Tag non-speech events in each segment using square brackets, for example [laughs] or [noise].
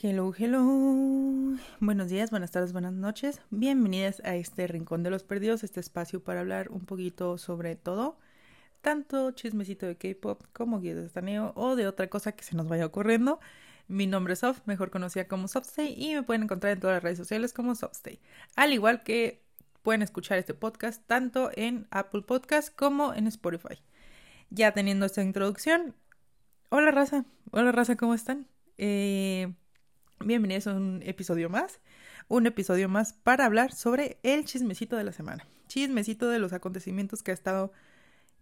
Hello, hello. Buenos días, buenas tardes, buenas noches. Bienvenidas a este Rincón de los Perdidos, este espacio para hablar un poquito sobre todo, tanto chismecito de K-pop como guía de estaneo o de otra cosa que se nos vaya ocurriendo. Mi nombre es Soft, mejor conocida como Softstay, y me pueden encontrar en todas las redes sociales como Softstay. Al igual que pueden escuchar este podcast tanto en Apple Podcast como en Spotify. Ya teniendo esta introducción, hola raza, hola raza, ¿cómo están? Eh, bienvenidos a un episodio más, un episodio más para hablar sobre el chismecito de la semana, chismecito de los acontecimientos que ha estado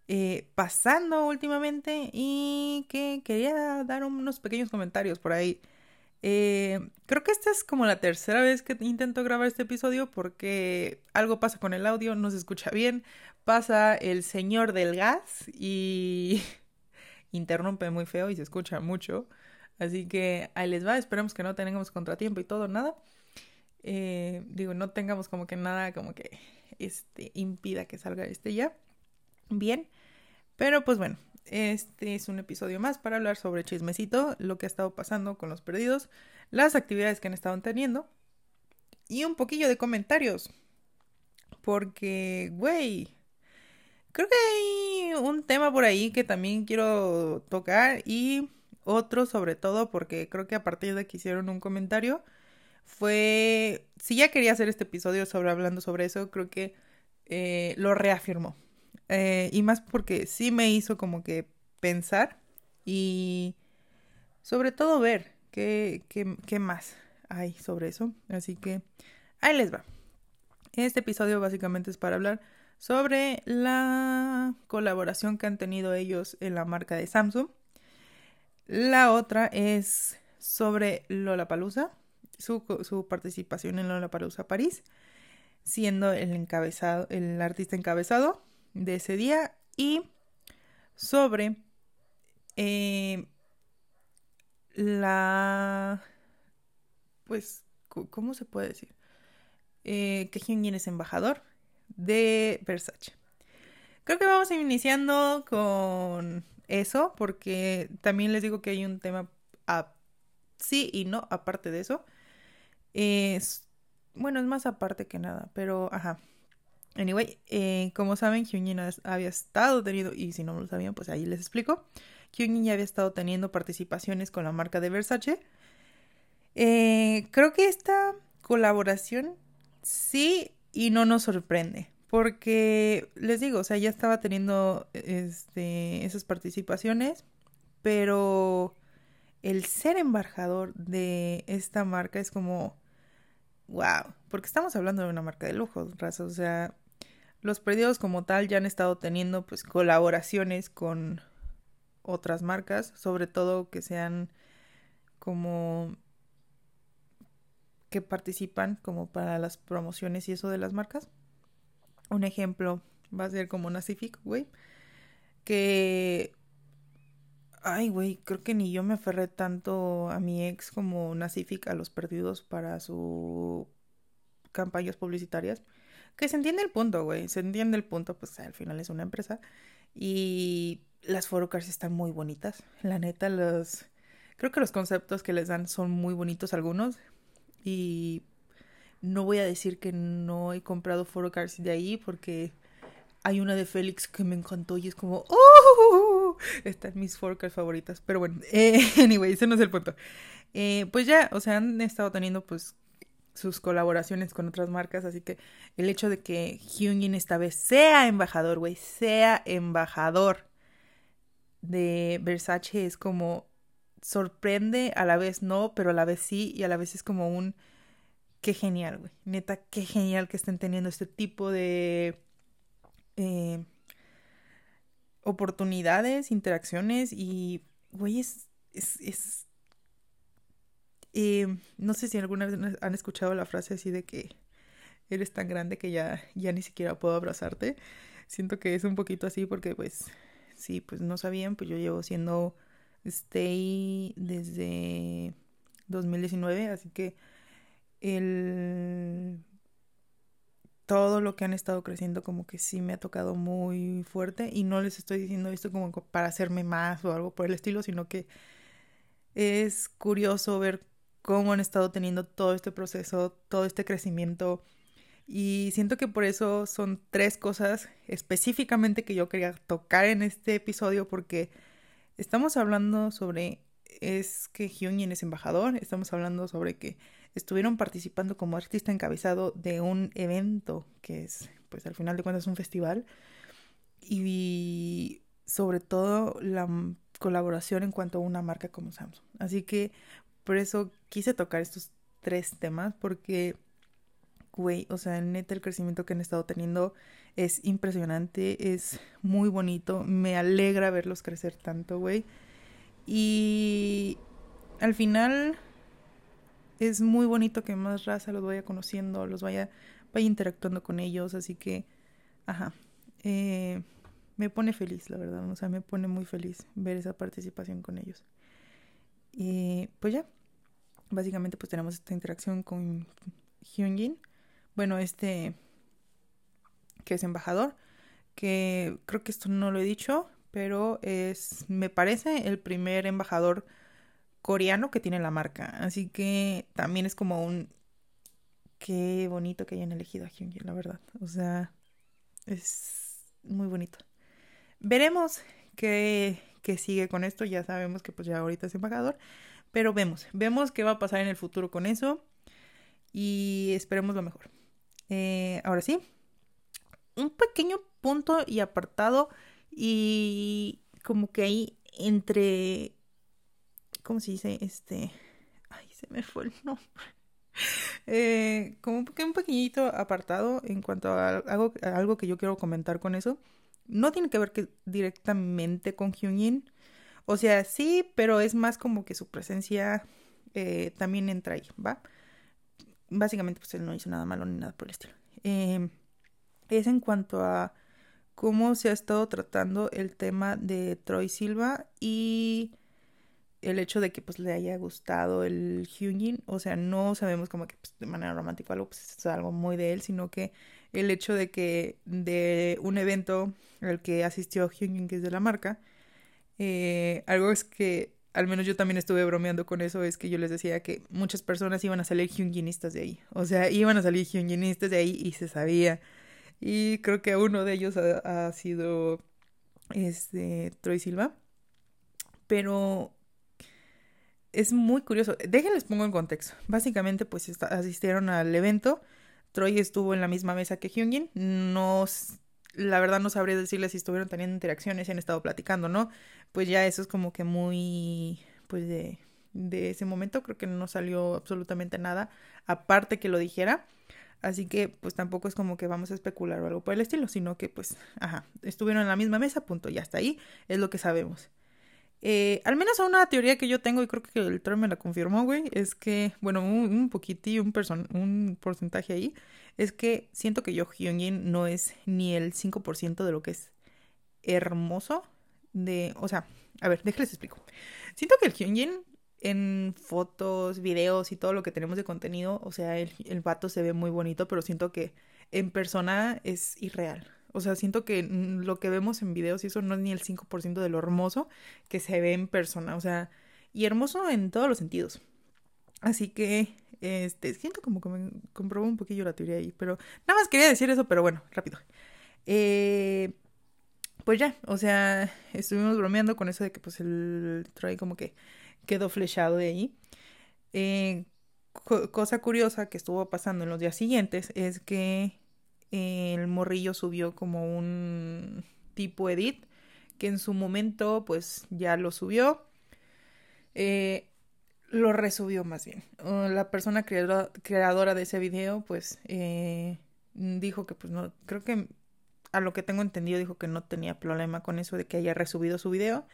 eh, pasando últimamente y que quería dar unos pequeños comentarios por ahí. Eh, creo que esta es como la tercera vez que intento grabar este episodio porque algo pasa con el audio, no se escucha bien, pasa el señor del gas y [laughs] interrumpe muy feo y se escucha mucho. Así que ahí les va, esperemos que no tengamos contratiempo y todo, nada. Eh, digo, no tengamos como que nada como que este impida que salga este ya. Bien. Pero pues bueno, este es un episodio más para hablar sobre chismecito, lo que ha estado pasando con los perdidos, las actividades que han estado teniendo y un poquillo de comentarios. Porque, güey, creo que hay un tema por ahí que también quiero tocar y otro sobre todo porque creo que a partir de que hicieron un comentario fue, si ya quería hacer este episodio sobre hablando sobre eso, creo que eh, lo reafirmó. Eh, y más porque sí me hizo como que pensar y sobre todo ver qué, qué, qué más hay sobre eso. Así que ahí les va. Este episodio básicamente es para hablar sobre la colaboración que han tenido ellos en la marca de Samsung la otra es sobre Lollapalooza, su, su participación en Lollapalooza París, siendo el encabezado, el artista encabezado de ese día y sobre eh, la pues cómo se puede decir que Hyun es embajador de Versace. Creo que vamos iniciando con eso, porque también les digo que hay un tema sí y no, aparte de eso. Es, bueno, es más aparte que nada, pero ajá. Anyway, eh, como saben, Hyunjin había estado teniendo, y si no lo sabían, pues ahí les explico. Hyunjin ya había estado teniendo participaciones con la marca de Versace. Eh, creo que esta colaboración sí y no nos sorprende. Porque les digo, o sea, ya estaba teniendo este, esas participaciones, pero el ser embajador de esta marca es como, wow, porque estamos hablando de una marca de lujo, raza, o sea, los perdidos como tal ya han estado teniendo pues colaboraciones con otras marcas, sobre todo que sean como que participan como para las promociones y eso de las marcas. Un ejemplo va a ser como Nacific, güey. Que. Ay, güey, creo que ni yo me aferré tanto a mi ex como Nacific a los perdidos para sus campañas publicitarias. Que se entiende el punto, güey. Se entiende el punto, pues al final es una empresa. Y las photocars están muy bonitas. La neta, los. Creo que los conceptos que les dan son muy bonitos algunos. Y no voy a decir que no he comprado photocards de ahí porque hay una de Félix que me encantó y es como, ¡oh! Están mis photocards favoritas. Pero bueno, [laughs] eh, anyway, ese no es el punto. Eh, pues ya, o sea, han estado teniendo pues sus colaboraciones con otras marcas, así que el hecho de que Hyunjin esta vez sea embajador, güey, sea embajador de Versace es como sorprende, a la vez no, pero a la vez sí, y a la vez es como un qué genial, güey. Neta, qué genial que estén teniendo este tipo de eh, oportunidades, interacciones y, güey, es, es, eh, no sé si alguna vez han escuchado la frase así de que eres tan grande que ya, ya ni siquiera puedo abrazarte. Siento que es un poquito así porque, pues, sí, pues no sabían, pues yo llevo siendo stay desde 2019, así que todo lo que han estado creciendo como que sí me ha tocado muy fuerte y no les estoy diciendo esto como para hacerme más o algo por el estilo, sino que es curioso ver cómo han estado teniendo todo este proceso, todo este crecimiento. Y siento que por eso son tres cosas específicamente que yo quería tocar en este episodio porque estamos hablando sobre es que Hyunjin es embajador, estamos hablando sobre que estuvieron participando como artista encabezado de un evento que es, pues al final de cuentas, un festival y sobre todo la colaboración en cuanto a una marca como Samsung. Así que por eso quise tocar estos tres temas porque, güey, o sea, neta el crecimiento que han estado teniendo es impresionante, es muy bonito, me alegra verlos crecer tanto, güey. Y al final es muy bonito que más raza los vaya conociendo, los vaya, vaya interactuando con ellos, así que, ajá, eh, me pone feliz, la verdad, o sea, me pone muy feliz ver esa participación con ellos. Y pues ya, básicamente pues tenemos esta interacción con Hyunjin, bueno, este que es embajador, que creo que esto no lo he dicho, pero es, me parece, el primer embajador coreano que tiene la marca. Así que también es como un... Qué bonito que hayan elegido a Hyunjin, la verdad. O sea, es muy bonito. Veremos qué, qué sigue con esto. Ya sabemos que pues ya ahorita es embajador. Pero vemos, vemos qué va a pasar en el futuro con eso. Y esperemos lo mejor. Eh, ahora sí, un pequeño punto y apartado. Y como que ahí entre ¿cómo se dice? Este, ay, se me fue el [laughs] nombre. Eh, como un pequeñito apartado en cuanto a algo, algo que yo quiero comentar con eso. No tiene que ver que directamente con Hyunjin. O sea, sí, pero es más como que su presencia eh, también entra ahí, ¿va? Básicamente, pues él no hizo nada malo ni nada por el estilo. Em, es en cuanto a cómo se ha estado tratando el tema de Troy Silva y el hecho de que pues le haya gustado el Hyunjin, o sea, no sabemos como que pues, de manera romántica o algo, pues es algo muy de él, sino que el hecho de que de un evento al que asistió Hyunjin, que es de la marca, eh, algo es que al menos yo también estuve bromeando con eso, es que yo les decía que muchas personas iban a salir Hyunjinistas de ahí, o sea, iban a salir Hyunjinistas de ahí y se sabía. Y creo que uno de ellos ha, ha sido este Troy Silva. Pero es muy curioso. Déjenles pongo en contexto. Básicamente, pues asistieron al evento. Troy estuvo en la misma mesa que Hyunjin. No, la verdad no sabría decirles si estuvieron teniendo interacciones y han estado platicando, ¿no? Pues ya eso es como que muy, pues de, de ese momento creo que no salió absolutamente nada, aparte que lo dijera. Así que pues tampoco es como que vamos a especular o algo por el estilo, sino que pues, ajá, estuvieron en la misma mesa, punto, ya está ahí, es lo que sabemos. Eh, al menos una teoría que yo tengo, y creo que el Troy me la confirmó, güey, es que, bueno, un, un poquitillo, un, un porcentaje ahí, es que siento que yo Hyunjin no es ni el 5% de lo que es hermoso de, o sea, a ver, déjenles explico. Siento que el Hyunjin en fotos, videos y todo lo que tenemos de contenido, o sea, el, el vato se ve muy bonito, pero siento que en persona es irreal. O sea, siento que lo que vemos en videos y eso no es ni el 5% de lo hermoso que se ve en persona. O sea, y hermoso en todos los sentidos. Así que, este, siento como que me comprobó un poquillo la teoría ahí. Pero nada más quería decir eso, pero bueno, rápido. Eh, pues ya, o sea, estuvimos bromeando con eso de que pues el Troy como que quedó flechado de ahí. Eh, cosa curiosa que estuvo pasando en los días siguientes es que el morrillo subió como un tipo edit que en su momento pues ya lo subió. Eh, lo resubió más bien. La persona creadora, de ese video pues eh, dijo que pues no, creo que a lo que tengo entendido dijo que no tenía problema con eso de que haya resubido su video.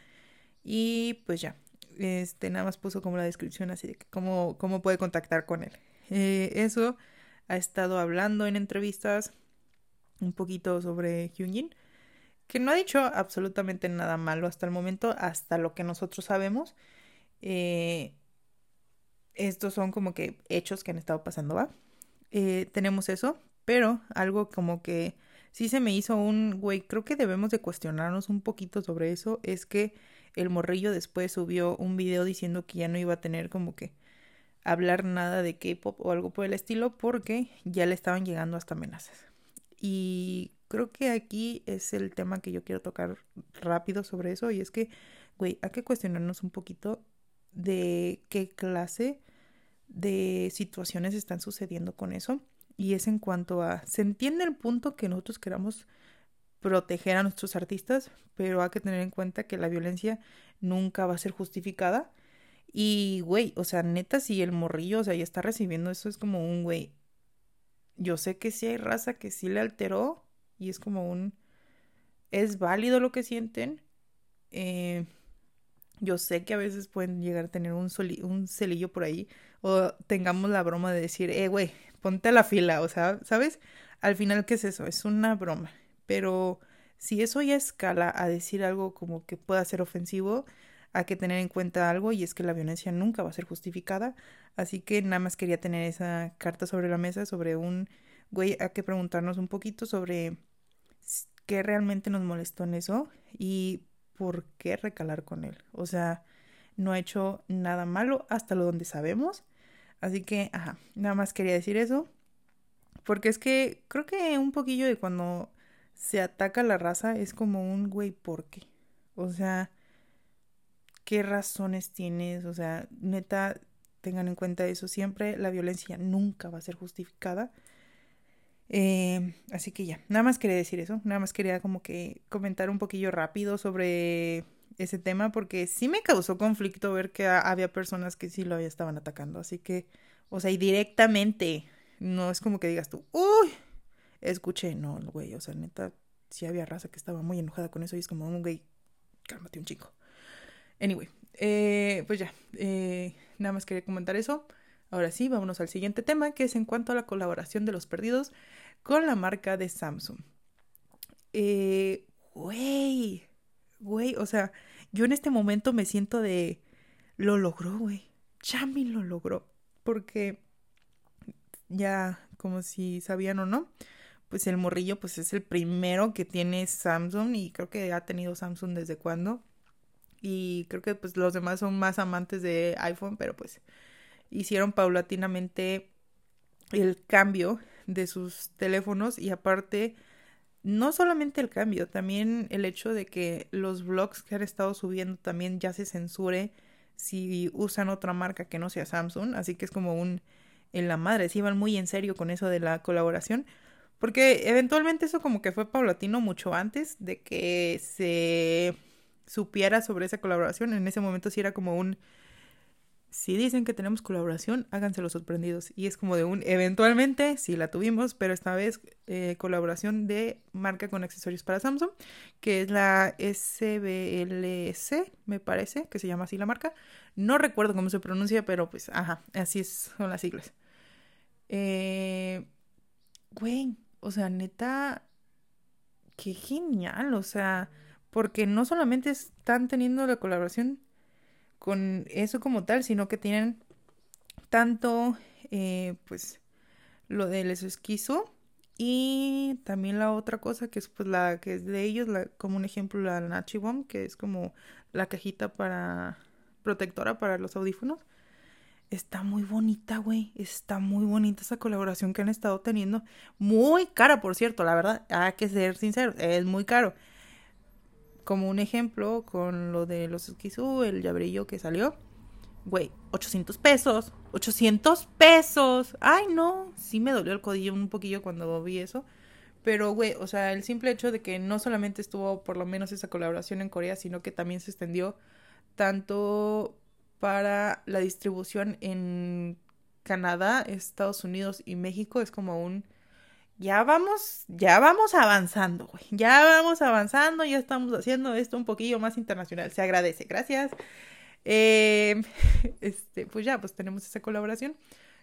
Y pues ya, este nada más puso como la descripción así de que cómo, cómo puede contactar con él. Eh, eso ha estado hablando en entrevistas un poquito sobre Hyunjin, que no ha dicho absolutamente nada malo hasta el momento, hasta lo que nosotros sabemos. Eh, estos son como que hechos que han estado pasando, ¿va? Eh, tenemos eso, pero algo como que sí se me hizo un, güey, creo que debemos de cuestionarnos un poquito sobre eso, es que el morrillo después subió un video diciendo que ya no iba a tener como que hablar nada de K-pop o algo por el estilo porque ya le estaban llegando hasta amenazas. Y creo que aquí es el tema que yo quiero tocar rápido sobre eso y es que, güey, hay que cuestionarnos un poquito de qué clase de situaciones están sucediendo con eso. Y es en cuanto a, se entiende el punto que nosotros queramos proteger a nuestros artistas, pero hay que tener en cuenta que la violencia nunca va a ser justificada. Y, güey, o sea, neta, si el morrillo, o sea, ya está recibiendo eso, es como un, güey, yo sé que sí hay raza que sí le alteró y es como un, es válido lo que sienten. Eh, yo sé que a veces pueden llegar a tener un, un celillo por ahí o tengamos la broma de decir, eh, güey, ponte a la fila, o sea, ¿sabes? Al final, ¿qué es eso? Es una broma. Pero si eso ya escala a decir algo como que pueda ser ofensivo, hay que tener en cuenta algo y es que la violencia nunca va a ser justificada. Así que nada más quería tener esa carta sobre la mesa sobre un güey, hay que preguntarnos un poquito sobre qué realmente nos molestó en eso y por qué recalar con él. O sea, no ha hecho nada malo hasta lo donde sabemos. Así que, ajá, nada más quería decir eso. Porque es que creo que un poquillo de cuando se ataca la raza es como un güey, ¿por qué? O sea, ¿qué razones tienes? O sea, neta, tengan en cuenta eso siempre. La violencia nunca va a ser justificada. Eh, así que ya, nada más quería decir eso. Nada más quería como que comentar un poquillo rápido sobre ese tema porque sí me causó conflicto ver que había personas que sí lo estaban atacando. Así que, o sea, y directamente, no es como que digas tú, uy, escuché, no, güey, o sea, neta, sí había raza que estaba muy enojada con eso y es como, un güey, cálmate un chico. Anyway, eh, pues ya, eh, nada más quería comentar eso. Ahora sí, vámonos al siguiente tema, que es en cuanto a la colaboración de los perdidos con la marca de Samsung. Eh, güey, güey, o sea, yo en este momento me siento de, lo logró, güey. Chami lo logró. Porque ya, como si sabían o no, pues el morrillo pues es el primero que tiene Samsung y creo que ha tenido Samsung desde cuando. Y creo que pues los demás son más amantes de iPhone, pero pues hicieron paulatinamente el cambio de sus teléfonos y aparte no solamente el cambio, también el hecho de que los blogs que han estado subiendo también ya se censure si usan otra marca que no sea Samsung, así que es como un en la madre, se iban muy en serio con eso de la colaboración, porque eventualmente eso como que fue paulatino mucho antes de que se supiera sobre esa colaboración. En ese momento sí era como un... Si dicen que tenemos colaboración, háganse los sorprendidos. Y es como de un... Eventualmente sí la tuvimos, pero esta vez eh, colaboración de marca con accesorios para Samsung, que es la SBLC, me parece, que se llama así la marca. No recuerdo cómo se pronuncia, pero pues, ajá, así son las siglas. Eh, güey, o sea, neta, qué genial, o sea, porque no solamente están teniendo la colaboración con eso como tal, sino que tienen tanto, eh, pues, lo del esquizo y también la otra cosa que es pues la que es de ellos, la, como un ejemplo la Nachi Bomb, que es como la cajita para protectora para los audífonos. Está muy bonita, güey. Está muy bonita esa colaboración que han estado teniendo. Muy cara, por cierto, la verdad. Hay que ser sincero, es muy caro. Como un ejemplo, con lo de los esquizú, el llaverillo que salió. Güey, 800 pesos. 800 pesos. Ay, no. Sí me dolió el codillo un poquillo cuando vi eso. Pero, güey, o sea, el simple hecho de que no solamente estuvo por lo menos esa colaboración en Corea, sino que también se extendió tanto para la distribución en Canadá, Estados Unidos y México es como un ya vamos, ya vamos avanzando, güey. Ya vamos avanzando, ya estamos haciendo esto un poquillo más internacional. Se agradece, gracias. Eh, [laughs] este, pues ya, pues tenemos esa colaboración.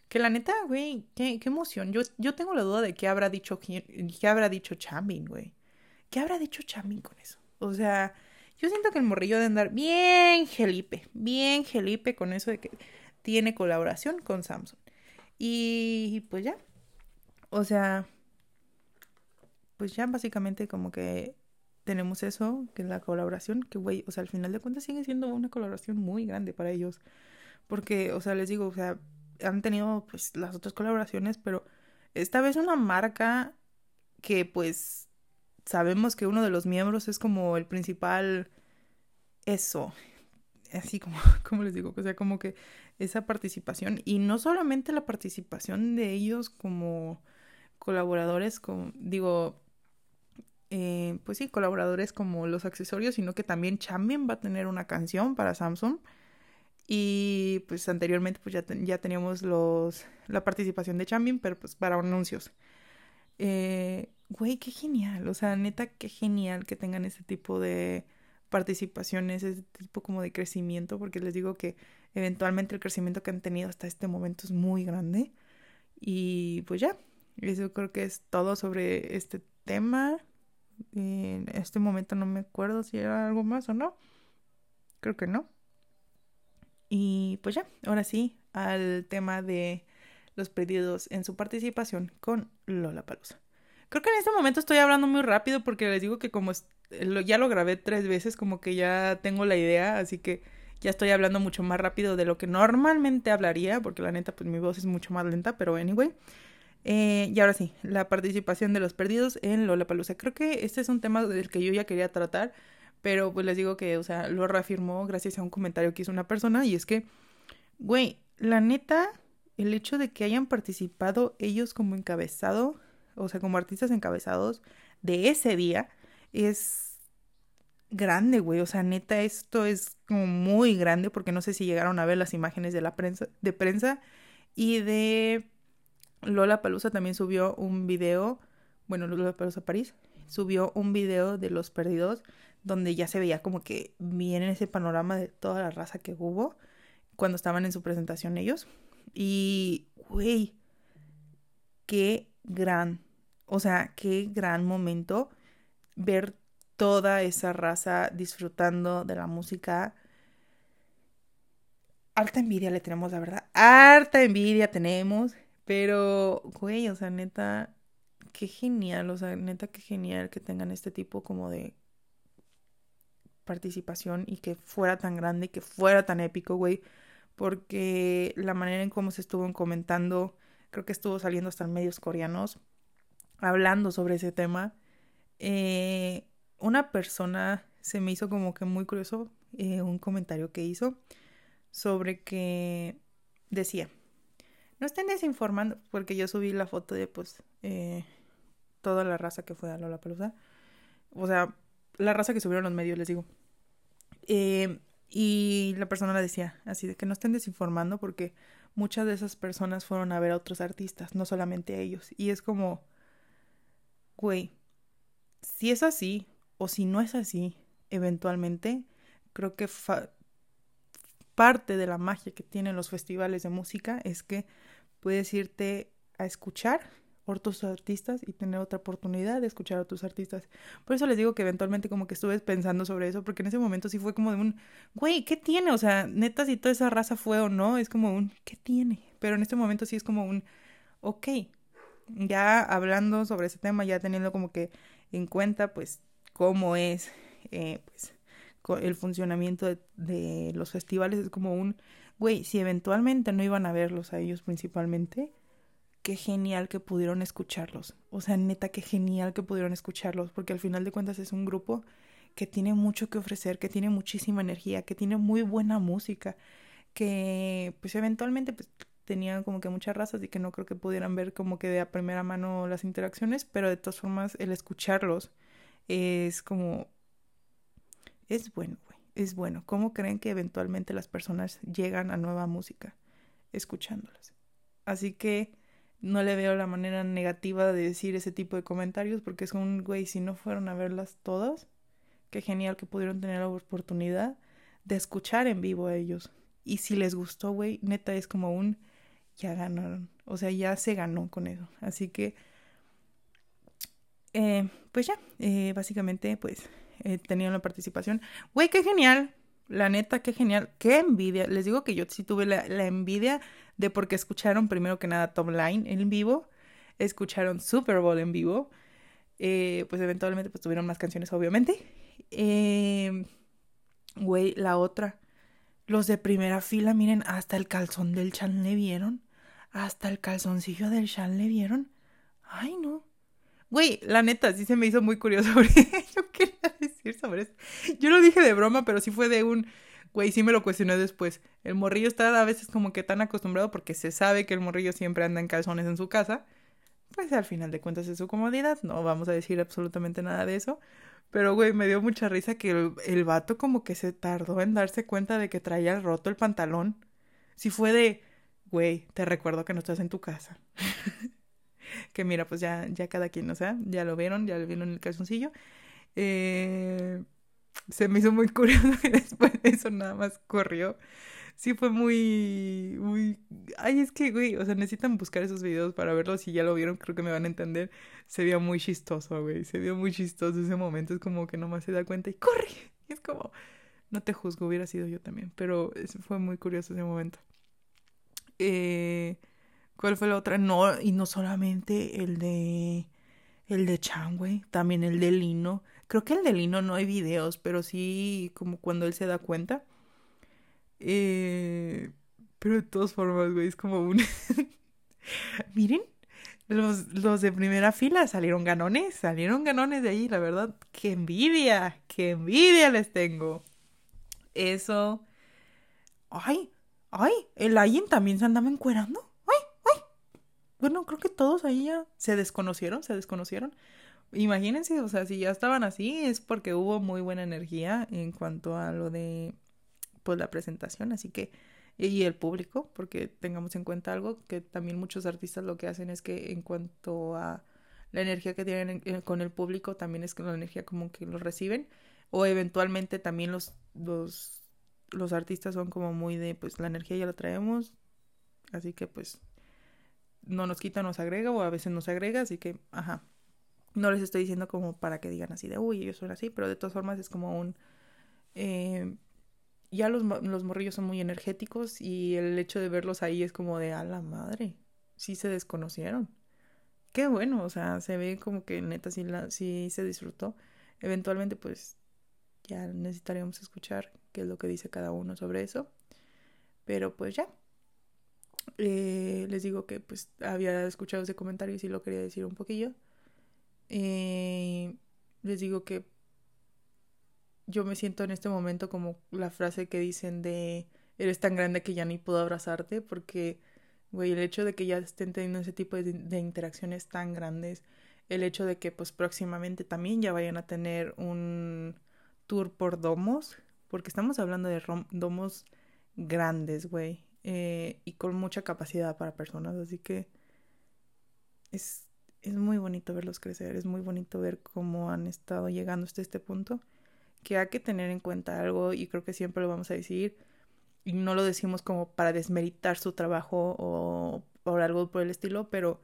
Que la neta, güey, qué, qué emoción. Yo, yo tengo la duda de qué habrá dicho, qué habrá dicho Chamin, güey. ¿Qué habrá dicho Chamin con eso? O sea, yo siento que el morrillo de andar bien gelipe, bien gelipe con eso de que tiene colaboración con Samsung. Y pues ya. O sea, pues ya básicamente como que tenemos eso, que la colaboración, que güey, o sea, al final de cuentas sigue siendo una colaboración muy grande para ellos. Porque, o sea, les digo, o sea, han tenido pues las otras colaboraciones, pero esta vez una marca que pues sabemos que uno de los miembros es como el principal eso, [laughs] así como, [laughs] como les digo, o sea, como que esa participación y no solamente la participación de ellos como colaboradores, como digo, eh, pues sí, colaboradores como los accesorios, sino que también Champion va a tener una canción para Samsung. Y pues anteriormente pues ya, ya teníamos los, la participación de Champion, pero pues para anuncios. Eh, güey, qué genial, o sea, neta, qué genial que tengan ese tipo de participaciones, ese tipo como de crecimiento, porque les digo que eventualmente el crecimiento que han tenido hasta este momento es muy grande. Y pues ya, eso creo que es todo sobre este tema. En este momento no me acuerdo si era algo más o no. Creo que no. Y pues ya, ahora sí, al tema de los pedidos en su participación con Lola Palusa. Creo que en este momento estoy hablando muy rápido porque les digo que como ya lo grabé tres veces, como que ya tengo la idea, así que ya estoy hablando mucho más rápido de lo que normalmente hablaría, porque la neta, pues mi voz es mucho más lenta, pero anyway. Eh, y ahora sí, la participación de los perdidos en Lola Palusa. Creo que este es un tema del que yo ya quería tratar, pero pues les digo que, o sea, lo reafirmó gracias a un comentario que hizo una persona, y es que, güey, la neta, el hecho de que hayan participado ellos como encabezado, o sea, como artistas encabezados de ese día, es grande, güey. O sea, neta, esto es como muy grande porque no sé si llegaron a ver las imágenes de la prensa, de prensa y de Lola Palusa también subió un video, bueno, Lola Palusa París subió un video de los perdidos donde ya se veía como que viene ese panorama de toda la raza que hubo cuando estaban en su presentación ellos. Y, güey, qué gran, o sea, qué gran momento ver toda esa raza disfrutando de la música. Harta envidia le tenemos, la verdad. Harta envidia tenemos. Pero, güey, o sea, neta, qué genial, o sea, neta, qué genial que tengan este tipo como de participación y que fuera tan grande y que fuera tan épico, güey. Porque la manera en cómo se estuvo comentando, creo que estuvo saliendo hasta en medios coreanos, hablando sobre ese tema. Eh, una persona se me hizo como que muy curioso eh, un comentario que hizo sobre que decía, no estén desinformando, porque yo subí la foto de pues eh, toda la raza que fue a Lola Palusa. O sea, la raza que subieron los medios, les digo. Eh, y la persona le decía así de que no estén desinformando porque muchas de esas personas fueron a ver a otros artistas, no solamente a ellos. Y es como, güey, si es así, o si no es así, eventualmente, creo que parte de la magia que tienen los festivales de música es que puedes irte a escuchar otros artistas y tener otra oportunidad de escuchar a otros artistas. Por eso les digo que eventualmente como que estuve pensando sobre eso, porque en ese momento sí fue como de un, güey, ¿qué tiene? O sea, neta, si toda esa raza fue o no, es como un, ¿qué tiene? Pero en este momento sí es como un, ok, ya hablando sobre ese tema, ya teniendo como que en cuenta, pues, cómo es eh, pues, el funcionamiento de, los festivales. Es como un, güey, si eventualmente no iban a verlos a ellos principalmente, qué genial que pudieron escucharlos. O sea, neta, qué genial que pudieron escucharlos, porque al final de cuentas es un grupo que tiene mucho que ofrecer, que tiene muchísima energía, que tiene muy buena música, que pues eventualmente pues, tenían como que muchas razas y que no creo que pudieran ver como que de a primera mano las interacciones, pero de todas formas el escucharlos es como, es bueno, es bueno. ¿Cómo creen que eventualmente las personas llegan a nueva música? Escuchándolas. Así que no le veo la manera negativa de decir ese tipo de comentarios porque es un, güey, si no fueron a verlas todas, qué genial que pudieron tener la oportunidad de escuchar en vivo a ellos. Y si les gustó, güey, neta es como un, ya ganaron. O sea, ya se ganó con eso. Así que eh, pues ya, eh, básicamente, pues he tenido la participación. Güey, qué genial. La neta, qué genial. Qué envidia. Les digo que yo sí tuve la, envidia de porque escucharon primero que nada Top Line en vivo. Escucharon Super Bowl en vivo. Eh, pues eventualmente pues tuvieron más canciones, obviamente. Güey, la otra. Los de primera fila, miren, hasta el calzón del chan le vieron. hasta el calzoncillo del Shan le vieron. Ay, no. Güey, la neta, sí se me hizo muy curioso [laughs] yo decir Yo lo dije de broma, pero sí fue de un güey, sí me lo cuestioné después. El morrillo está a veces como que tan acostumbrado porque se sabe que el morrillo siempre anda en calzones en su casa. Pues al final de cuentas es su comodidad, no vamos a decir absolutamente nada de eso. Pero, güey, me dio mucha risa que el, el vato como que se tardó en darse cuenta de que traía roto el pantalón. Si fue de, güey, te recuerdo que no estás en tu casa. [laughs] que mira, pues ya, ya cada quien, o sea, ya lo vieron, ya lo vieron el calzoncillo. Eh, se me hizo muy curioso [laughs] que después de eso nada más corrió. Sí fue muy, muy... Ay, es que, güey, o sea, necesitan buscar esos videos para verlos. Si ya lo vieron, creo que me van a entender. Se vio muy chistoso, güey. Se vio muy chistoso ese momento. Es como que nomás se da cuenta y corre. Y [laughs] es como... No te juzgo, hubiera sido yo también. Pero fue muy curioso ese momento. Eh, ¿Cuál fue la otra? No, y no solamente el de... El de Chan, güey. También el de Lino. Creo que el de Lino no hay videos, pero sí como cuando él se da cuenta. Eh, pero de todas formas, güey, es como un... [laughs] Miren, los, los de primera fila salieron ganones, salieron ganones de ahí, la verdad. ¡Qué envidia! ¡Qué envidia les tengo! Eso... ¡Ay! ¡Ay! El Ayen también se andaba encuerando. ¡Ay! ¡Ay! Bueno, creo que todos ahí ya se desconocieron, se desconocieron. Imagínense, o sea, si ya estaban así es porque hubo muy buena energía en cuanto a lo de pues la presentación, así que y el público, porque tengamos en cuenta algo que también muchos artistas lo que hacen es que en cuanto a la energía que tienen con el público, también es que la energía como que lo reciben o eventualmente también los los los artistas son como muy de pues la energía ya la traemos, así que pues no nos quita, nos agrega o a veces nos agrega, así que ajá, no les estoy diciendo como para que digan así de, uy, ellos son así, pero de todas formas es como un... Eh, ya los, los morrillos son muy energéticos y el hecho de verlos ahí es como de, a la madre, sí se desconocieron. Qué bueno, o sea, se ve como que neta sí, la, sí se disfrutó. Eventualmente pues ya necesitaríamos escuchar qué es lo que dice cada uno sobre eso. Pero pues ya. Eh, les digo que pues había escuchado ese comentario y sí lo quería decir un poquillo. Eh, les digo que yo me siento en este momento como la frase que dicen de eres tan grande que ya ni puedo abrazarte porque, güey, el hecho de que ya estén teniendo ese tipo de, interacciones tan grandes, el hecho de que pues próximamente también ya vayan a tener un tour por domos, porque estamos hablando de domos grandes, güey, eh, y con mucha capacidad para personas, así que es es muy bonito verlos crecer, es muy bonito ver cómo han estado llegando hasta este punto, que hay que tener en cuenta algo y creo que siempre lo vamos a decir y no lo decimos como para desmeritar su trabajo o por algo por el estilo, pero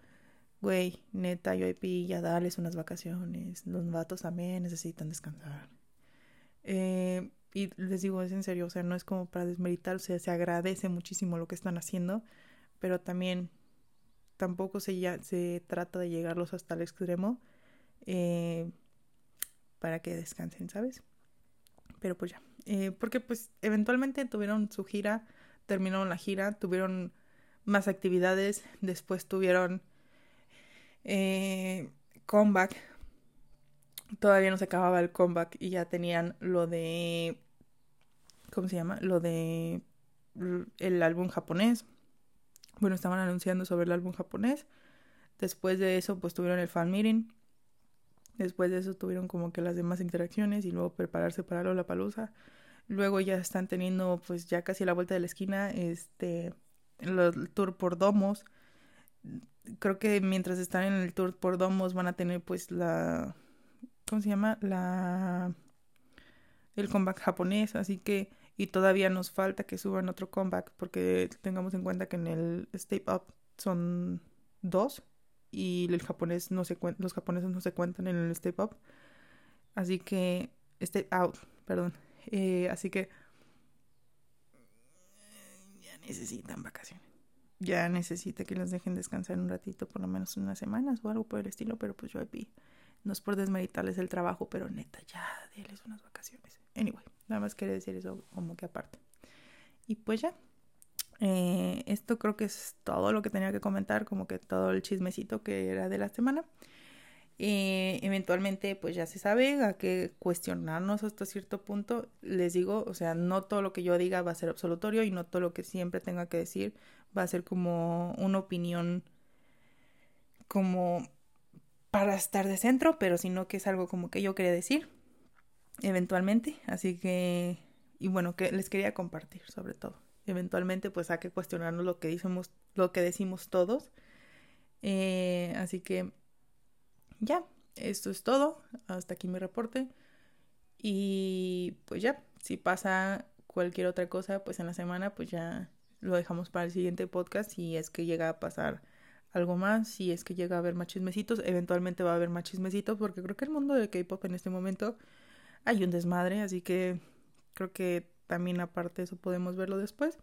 güey, neta, UIP, ya dales unas vacaciones, los vatos también necesitan descansar. Eh, y les digo, es en serio, o sea, no es como para desmeritar, o sea, se agradece muchísimo lo que están haciendo, pero también tampoco se, ya, se trata de llegarlos hasta el extremo eh, para que descansen, ¿sabes? Pero pues ya, eh, porque pues eventualmente tuvieron su gira, terminaron la gira, tuvieron más actividades, después tuvieron eh, comeback, todavía no se acababa el comeback y ya tenían lo de, ¿cómo se llama? Lo de el álbum japonés bueno, estaban anunciando sobre el álbum japonés. Después de eso, pues tuvieron el fan meeting. Después de eso tuvieron como que las demás interacciones y luego prepararse para la palusa. Luego ya están teniendo pues ya casi a la vuelta de la esquina este el tour por domos. Creo que mientras están en el tour por domos van a tener pues la ¿cómo se llama? la el comeback japonés, así que y todavía nos falta que suban otro comeback porque tengamos en cuenta que en el Step Up son dos y el japonés no se los japoneses no se cuentan en el Step Up. Así que Step Out perdón. Eh, así que ya necesitan vacaciones. Ya necesita que los dejen descansar un ratito por lo menos unas semanas o algo por el estilo pero pues yo aquí no es por desmeritarles el trabajo pero neta ya denles unas vacaciones. Anyway Nada más quería decir eso como que aparte. Y pues ya. Eh, esto creo que es todo lo que tenía que comentar, como que todo el chismecito que era de la semana. Eh, eventualmente, pues ya se sabe a qué cuestionarnos hasta cierto punto. Les digo, o sea, no todo lo que yo diga va a ser absolutorio y no todo lo que siempre tenga que decir va a ser como una opinión como para estar de centro, pero sino que es algo como que yo quería decir eventualmente. Así que, y bueno, que les quería compartir sobre todo. Eventualmente, pues hay que cuestionarnos lo que decimos, lo que decimos todos. Eh, así que, ya, esto es todo. Hasta aquí mi reporte. Y pues ya, si pasa cualquier otra cosa, pues en la semana, pues ya lo dejamos para el siguiente podcast. Si es que llega a pasar algo más, si es que llega a haber más chismecitos, eventualmente va a haber más chismecitos, porque creo que el mundo de K-pop en este momento hay un desmadre, así que creo que también aparte eso podemos verlo después.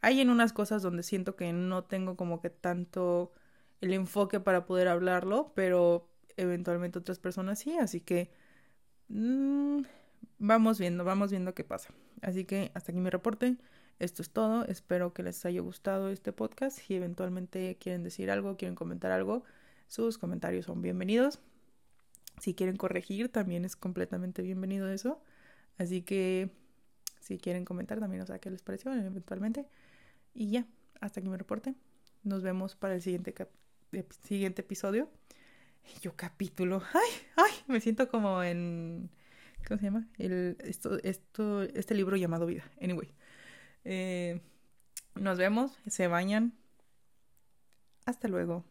Hay en unas cosas donde siento que no tengo como que tanto el enfoque para poder hablarlo, pero eventualmente otras personas sí, así que mmm, vamos viendo, vamos viendo qué pasa. Así que hasta aquí mi reporte. Esto es todo. Espero que les haya gustado este podcast. Si eventualmente quieren decir algo, quieren comentar algo, sus comentarios son bienvenidos. Si quieren corregir, también es completamente bienvenido eso. Así que si quieren comentar, también o sea qué les pareció eventualmente. Y ya, hasta aquí mi reporte. Nos vemos para el siguiente, siguiente episodio. Yo capítulo. [laughs] Ay, ay, me siento como en... ¿Cómo se llama? El, esto, esto, este libro llamado Vida. Anyway. Eh, nos vemos, se bañan. Hasta luego.